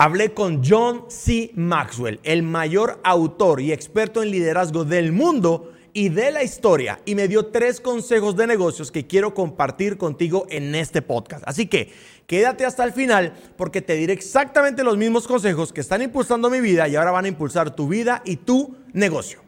Hablé con John C. Maxwell, el mayor autor y experto en liderazgo del mundo y de la historia, y me dio tres consejos de negocios que quiero compartir contigo en este podcast. Así que quédate hasta el final porque te diré exactamente los mismos consejos que están impulsando mi vida y ahora van a impulsar tu vida y tu negocio.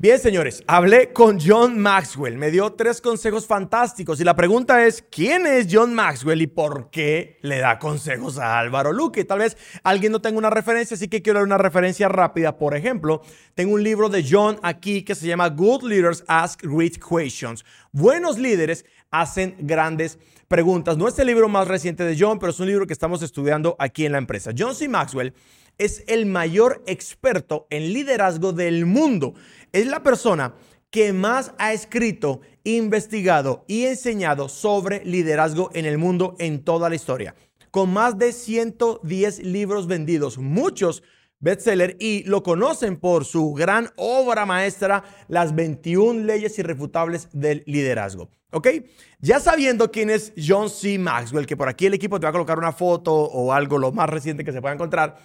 Bien, señores, hablé con John Maxwell. Me dio tres consejos fantásticos y la pregunta es, ¿quién es John Maxwell y por qué le da consejos a Álvaro Luque? Tal vez alguien no tenga una referencia, así que quiero dar una referencia rápida. Por ejemplo, tengo un libro de John aquí que se llama Good Leaders Ask Great Questions. Buenos líderes hacen grandes preguntas. No es el libro más reciente de John, pero es un libro que estamos estudiando aquí en la empresa. John C. Maxwell es el mayor experto en liderazgo del mundo. Es la persona que más ha escrito, investigado y enseñado sobre liderazgo en el mundo en toda la historia. Con más de 110 libros vendidos, muchos bestseller y lo conocen por su gran obra maestra, Las 21 leyes irrefutables del liderazgo. ¿Ok? Ya sabiendo quién es John C. Maxwell, que por aquí el equipo te va a colocar una foto o algo lo más reciente que se pueda encontrar,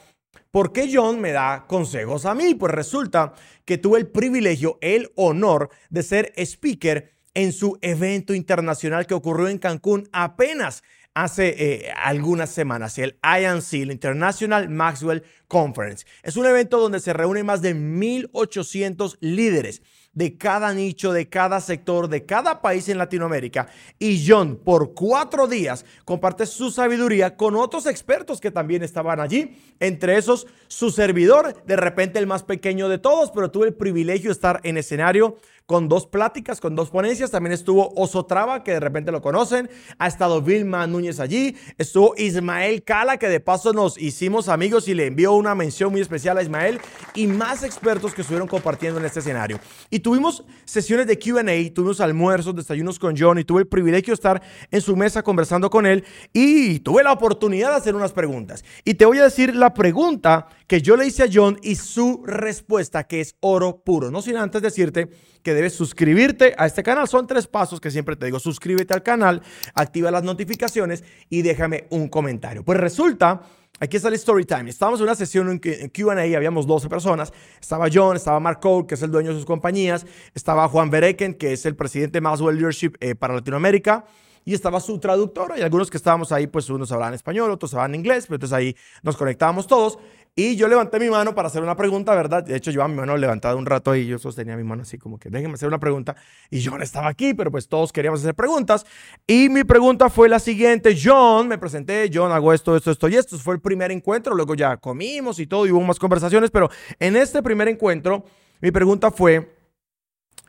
¿Por qué John me da consejos a mí? Pues resulta que tuve el privilegio, el honor de ser speaker en su evento internacional que ocurrió en Cancún apenas hace eh, algunas semanas, el INC, el International Maxwell Conference. Es un evento donde se reúnen más de 1.800 líderes de cada nicho, de cada sector, de cada país en Latinoamérica. Y John, por cuatro días, comparte su sabiduría con otros expertos que también estaban allí. Entre esos, su servidor, de repente el más pequeño de todos, pero tuve el privilegio de estar en escenario con dos pláticas, con dos ponencias. También estuvo Osotrava, que de repente lo conocen. Ha estado Vilma Núñez allí. Estuvo Ismael Cala, que de paso nos hicimos amigos y le envió una mención muy especial a Ismael. Y más expertos que estuvieron compartiendo en este escenario. Y tuvimos sesiones de QA, tuvimos almuerzos, desayunos con John y tuve el privilegio de estar en su mesa conversando con él. Y tuve la oportunidad de hacer unas preguntas. Y te voy a decir la pregunta que yo le hice a John y su respuesta, que es oro puro. No sin antes decirte que debes suscribirte a este canal. Son tres pasos que siempre te digo. Suscríbete al canal, activa las notificaciones y déjame un comentario. Pues resulta... Aquí está el story time. Estábamos en una sesión en QA, habíamos 12 personas. Estaba John, estaba Mark Cole, que es el dueño de sus compañías. Estaba Juan Bereken, que es el presidente de Maxwell Leadership eh, para Latinoamérica y estaba su traductora y algunos que estábamos ahí, pues unos hablaban español, otros hablaban inglés, pero entonces ahí nos conectábamos todos y yo levanté mi mano para hacer una pregunta, ¿verdad? De hecho, yo a mi mano levantada un rato y yo sostenía mi mano así como que déjenme hacer una pregunta y John estaba aquí, pero pues todos queríamos hacer preguntas y mi pregunta fue la siguiente, John, me presenté, John, hago esto, esto, esto y esto, fue el primer encuentro, luego ya comimos y todo y hubo más conversaciones, pero en este primer encuentro mi pregunta fue,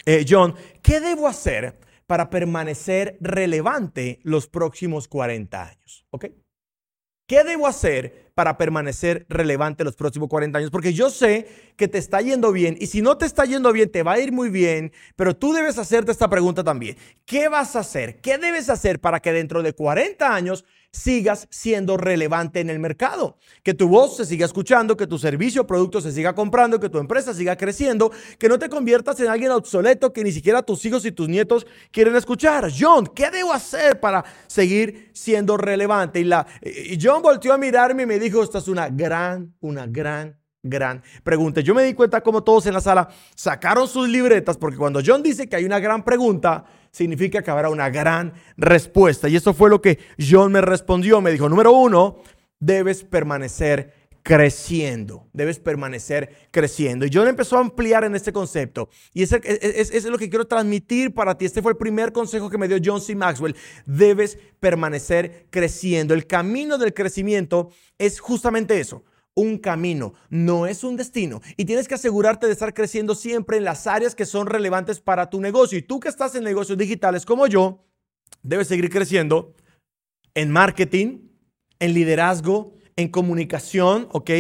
eh, John, ¿qué debo hacer para permanecer relevante los próximos 40 años. ¿Ok? ¿Qué debo hacer para permanecer relevante los próximos 40 años? Porque yo sé que te está yendo bien y si no te está yendo bien, te va a ir muy bien, pero tú debes hacerte esta pregunta también. ¿Qué vas a hacer? ¿Qué debes hacer para que dentro de 40 años sigas siendo relevante en el mercado, que tu voz se siga escuchando, que tu servicio o producto se siga comprando, que tu empresa siga creciendo, que no te conviertas en alguien obsoleto que ni siquiera tus hijos y tus nietos quieren escuchar. John, ¿qué debo hacer para seguir siendo relevante? Y, la, John volteó a mirarme y me dijo, esta es una gran, una gran gran pregunta. Yo me di cuenta como todos en la sala sacaron sus libretas porque cuando John dice que hay una gran pregunta, significa que habrá una gran respuesta. Y eso fue lo que John me respondió. Me dijo, número uno, debes permanecer creciendo, debes permanecer creciendo. Y John empezó a ampliar en este concepto. Y ese, es, es, lo que quiero transmitir para ti. Este fue el primer consejo que me dio John C. Maxwell. Debes permanecer creciendo. El camino del crecimiento es justamente eso un camino, no es un destino. Y tienes que asegurarte de estar creciendo siempre en las áreas que son relevantes para tu negocio. Y tú que estás en negocios digitales como yo, debes seguir creciendo en marketing, en liderazgo, en comunicación, ¿ok?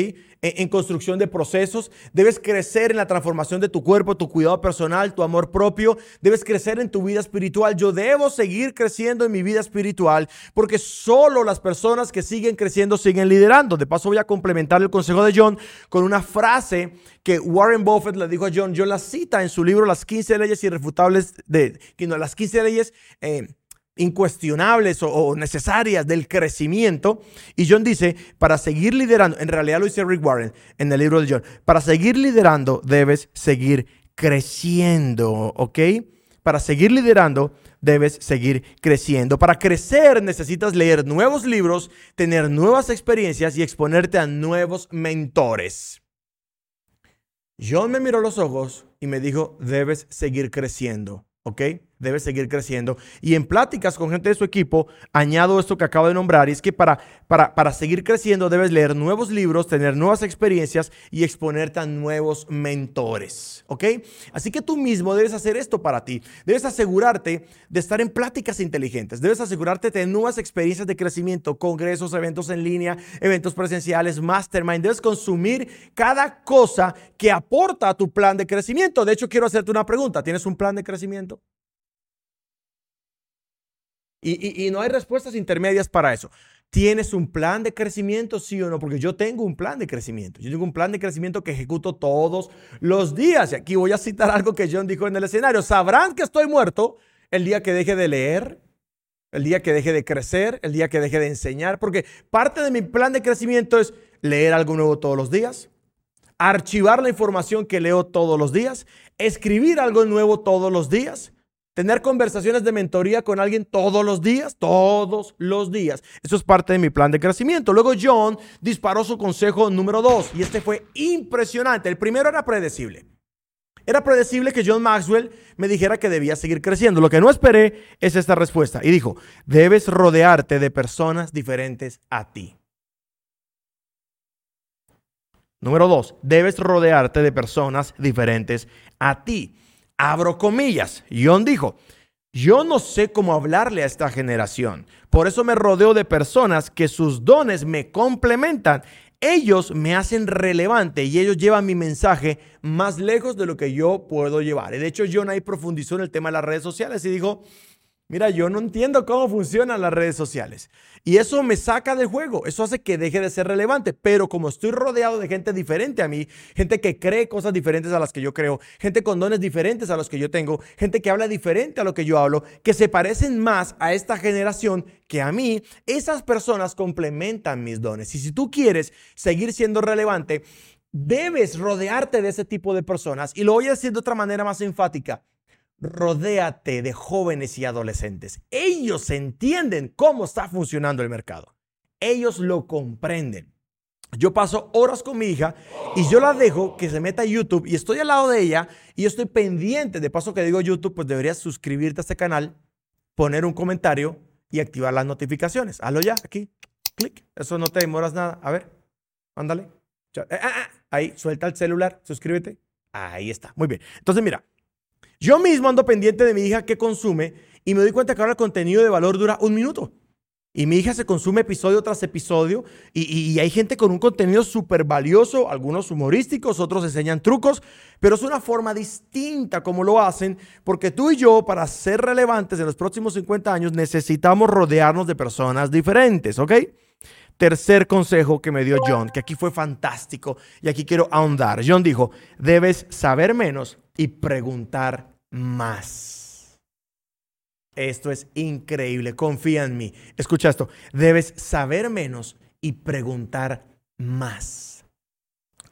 En, construcción de procesos. Debes crecer en la transformación de tu cuerpo, tu cuidado personal, tu amor propio. Debes crecer en tu vida espiritual. Yo debo seguir creciendo en mi vida espiritual porque solo las personas que siguen creciendo siguen liderando. De paso voy a complementar el consejo de John con una frase que Warren Buffett le dijo a John. John la cita en su libro Las 15 leyes irrefutables de, las 15 leyes... Eh, incuestionables o, necesarias del crecimiento. Y John dice, para seguir liderando, en realidad lo dice Rick Warren en el libro de John, para seguir liderando debes seguir creciendo, ¿ok? Para seguir liderando debes seguir creciendo. Para crecer necesitas leer nuevos libros, tener nuevas experiencias y exponerte a nuevos mentores. John me miró los ojos y me dijo, debes seguir creciendo, ¿ok? Debe seguir creciendo. Y en pláticas con gente de su equipo, añado esto que acabo de nombrar, y es que para, para, para seguir creciendo debes leer nuevos libros, tener nuevas experiencias y exponerte a nuevos mentores. ¿Ok? Así que tú mismo debes hacer esto para ti. Debes asegurarte de estar en pláticas inteligentes. Debes asegurarte de nuevas experiencias de crecimiento, congresos, eventos en línea, eventos presenciales, mastermind. Debes consumir cada cosa que aporta a tu plan de crecimiento. De hecho, quiero hacerte una pregunta. ¿Tienes un plan de crecimiento? Y, no hay respuestas intermedias para eso. ¿Tienes un plan de crecimiento, sí o no? Porque yo tengo un plan de crecimiento. Yo tengo un plan de crecimiento que ejecuto todos los días. Y aquí voy a citar algo que John dijo en el escenario. Sabrán que estoy muerto el día que deje de leer, el día que deje de crecer, el día que deje de enseñar. Porque parte de mi plan de crecimiento es leer algo nuevo todos los días, archivar la información que leo todos los días, escribir algo nuevo todos los días Tener conversaciones de mentoría con alguien todos los días, todos los días. Eso es parte de mi plan de crecimiento. Luego John disparó su consejo número dos y este fue impresionante. El primero era predecible. Era predecible que John Maxwell me dijera que debía seguir creciendo. Lo que no esperé es esta respuesta. Y dijo, debes rodearte de personas diferentes a ti. Número dos, debes rodearte de personas diferentes a ti. Abro comillas. John dijo, yo no sé cómo hablarle a esta generación. Por eso me rodeo de personas que sus dones me complementan. Ellos me hacen relevante y ellos llevan mi mensaje más lejos de lo que yo puedo llevar. Y de hecho, John ahí profundizó en el tema de las redes sociales y dijo, Mira, yo no entiendo cómo funcionan las redes sociales. Y eso me saca del juego, eso hace que deje de ser relevante. Pero como estoy rodeado de gente diferente a mí, gente que cree cosas diferentes a las que yo creo, gente con dones diferentes a los que yo tengo, gente que habla diferente a lo que yo hablo, que se parecen más a esta generación que a mí, esas personas complementan mis dones. Y si tú quieres seguir siendo relevante, debes rodearte de ese tipo de personas. Y lo voy a decir de otra manera más enfática rodéate de jóvenes y adolescentes. Ellos entienden cómo está funcionando el mercado. Ellos lo comprenden. Yo paso horas con mi hija y yo la dejo que se meta a YouTube y estoy al lado de ella y estoy pendiente. De paso que digo YouTube, pues deberías suscribirte a este canal, poner un comentario y activar las notificaciones. Hazlo ya, aquí, clic. Eso no te demoras nada. A ver, ándale. Eh, ah, ah, ahí, suelta el celular, suscríbete. Ahí está. Muy bien. Entonces, mira, yo mismo ando pendiente de mi hija que consume y me doy cuenta que ahora el contenido de valor dura un minuto. Y mi hija se consume episodio tras episodio y, hay gente con un contenido súper valioso, algunos humorísticos, otros enseñan trucos, pero es una forma distinta como lo hacen, porque tú y yo, para ser relevantes en los próximos 50 años, necesitamos rodearnos de personas diferentes, ¿ok? Tercer consejo que me dio John, que aquí fue fantástico y aquí quiero ahondar. John dijo, debes saber menos y preguntar más. Esto es increíble, confía en mí. Escucha esto, debes saber menos y preguntar más.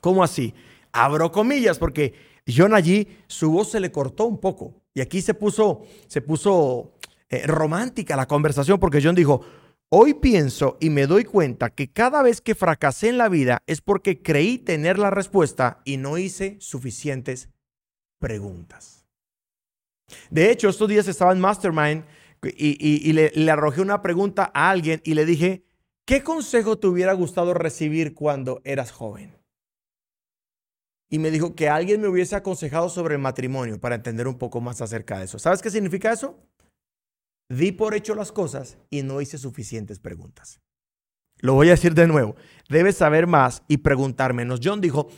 ¿Cómo así? Abro comillas porque John allí su voz se le cortó un poco y aquí se puso se puso eh, romántica la conversación porque John dijo, "Hoy pienso y me doy cuenta que cada vez que fracasé en la vida es porque creí tener la respuesta y no hice suficientes preguntas." De hecho, estos días estaba en Mastermind y, le, arrojé una pregunta a alguien y le dije, ¿qué consejo te hubiera gustado recibir cuando eras joven? Y me dijo que alguien me hubiese aconsejado sobre el matrimonio para entender un poco más acerca de eso. ¿Sabes qué significa eso? Di por hecho las cosas y no hice suficientes preguntas. Lo voy a decir de nuevo. Debes saber más y preguntar menos. John dijo,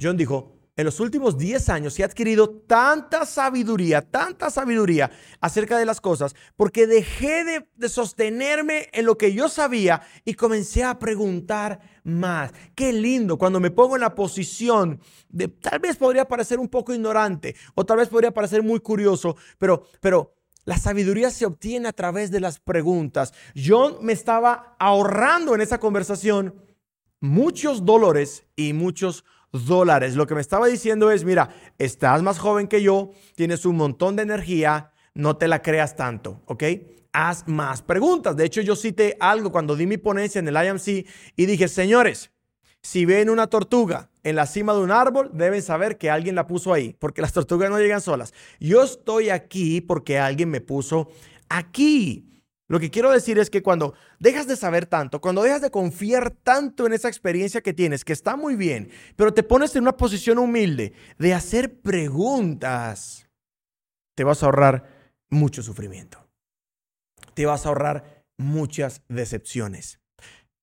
John dijo, en los últimos 10 años he adquirido tanta sabiduría, tanta sabiduría acerca de las cosas, porque dejé de, sostenerme en lo que yo sabía y comencé a preguntar más. Qué lindo cuando me pongo en la posición de, tal vez podría parecer un poco ignorante o tal vez podría parecer muy curioso, pero, pero la sabiduría se obtiene a través de las preguntas. John me estaba ahorrando en esa conversación muchos dolores y muchos dólares. Lo que me estaba diciendo es, mira, estás más joven que yo, tienes un montón de energía, no te la creas tanto, ¿ok? Haz más preguntas. De hecho, yo cité algo cuando di mi ponencia en el IMC y dije, señores, si ven una tortuga en la cima de un árbol, deben saber que alguien la puso ahí, porque las tortugas no llegan solas. Yo estoy aquí porque alguien me puso aquí. Lo que quiero decir es que cuando dejas de saber tanto, cuando dejas de confiar tanto en esa experiencia que tienes, que está muy bien, pero te pones en una posición humilde de hacer preguntas, te vas a ahorrar mucho sufrimiento. Te vas a ahorrar muchas decepciones.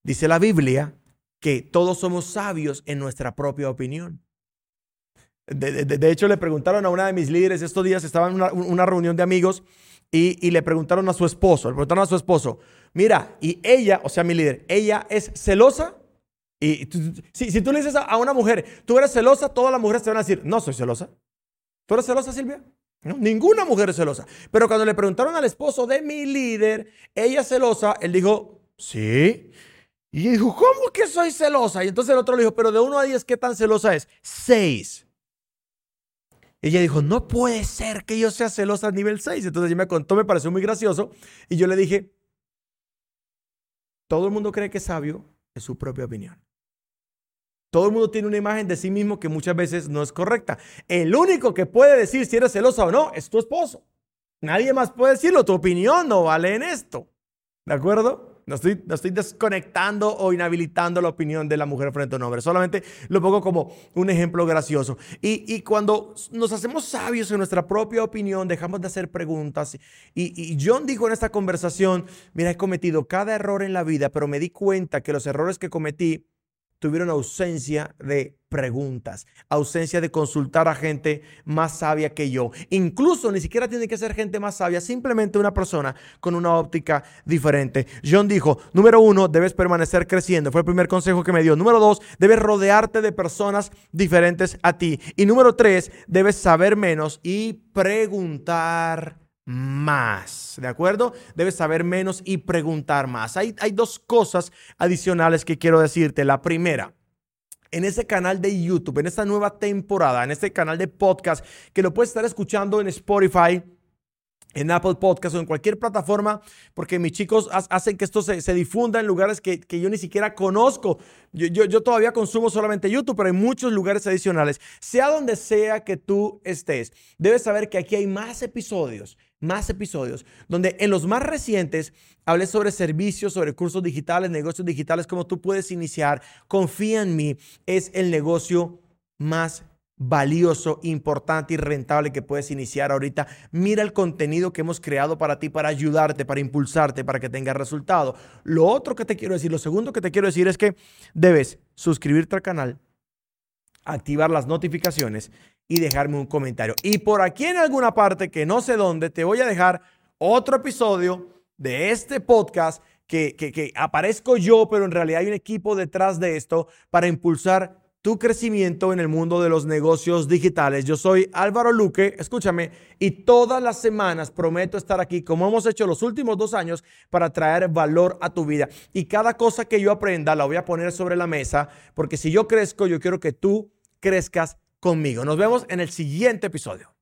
Dice la Biblia que todos somos sabios en nuestra propia opinión. De, hecho, le preguntaron a una de mis líderes estos días, estaba en una reunión de amigos y, le preguntaron a su esposo, le preguntaron a su esposo, mira, y ella, o sea, mi líder, ella es celosa. Y si, tú le dices a, una mujer, tú eres celosa, todas las mujeres te van a decir, no soy celosa. ¿Tú eres celosa, Silvia? ninguna mujer es celosa. Pero cuando le preguntaron al esposo de mi líder, ella es celosa, él dijo, sí. Y dijo, ¿cómo que soy celosa? Y entonces el otro le dijo, pero de 1 a 10, ¿qué tan celosa es? 6. Ella dijo, no puede ser que yo sea celosa a nivel 6. Entonces ella me contó, me pareció muy gracioso. Y yo le dije, todo el mundo cree que es sabio es su propia opinión. Todo el mundo tiene una imagen de sí mismo que muchas veces no es correcta. El único que puede decir si eres celosa o no es tu esposo. Nadie más puede decirlo. Tu opinión no vale en esto. ¿De acuerdo? No estoy, estoy desconectando o inhabilitando la opinión de la mujer frente a un hombre. Solamente lo pongo como un ejemplo gracioso. Y, cuando nos hacemos sabios en nuestra propia opinión, dejamos de hacer preguntas. Y, y John dijo en esta conversación, mira, he cometido cada error en la vida, pero me di cuenta que los errores que cometí tuvieron ausencia de preguntas, ausencia de consultar a gente más sabia que yo. Incluso ni siquiera tiene que ser gente más sabia, simplemente una persona con una óptica diferente. John dijo, número uno, debes permanecer creciendo. Fue el primer consejo que me dio. Número dos, debes rodearte de personas diferentes a ti. Y número tres, debes saber menos y preguntar más, ¿de acuerdo? Debes saber menos y preguntar más. Hay, hay dos cosas adicionales que quiero decirte. La primera, en ese canal de YouTube, en esta nueva temporada, en este canal de podcast, que lo puedes estar escuchando en Spotify, en Apple Podcast o en cualquier plataforma, porque mis chicos hacen que esto se, difunda en lugares que, yo ni siquiera conozco. Yo, yo, yo, todavía consumo solamente YouTube, pero hay muchos lugares adicionales. Sea donde sea que tú estés, debes saber que aquí hay más episodios más episodios donde en los más recientes hablé sobre servicios, sobre cursos digitales, negocios digitales, cómo tú puedes iniciar. Confía en mí, es el negocio más valioso, importante y rentable que puedes iniciar ahorita. Mira el contenido que hemos creado para ti, para ayudarte, para impulsarte, para que tengas resultado. Lo otro que te quiero decir, lo segundo que te quiero decir es que debes suscribirte al canal, activar las notificaciones y dejarme un comentario. Y por aquí en alguna parte, que no sé dónde, te voy a dejar otro episodio de este podcast que, que, aparezco yo, pero en realidad hay un equipo detrás de esto para impulsar tu crecimiento en el mundo de los negocios digitales. Yo soy Álvaro Luque, escúchame, y todas las semanas prometo estar aquí, como hemos hecho los últimos dos años, para traer valor a tu vida. Y cada cosa que yo aprenda la voy a poner sobre la mesa, porque si yo crezco, yo quiero que tú crezcas conmigo. Nos vemos en el siguiente episodio.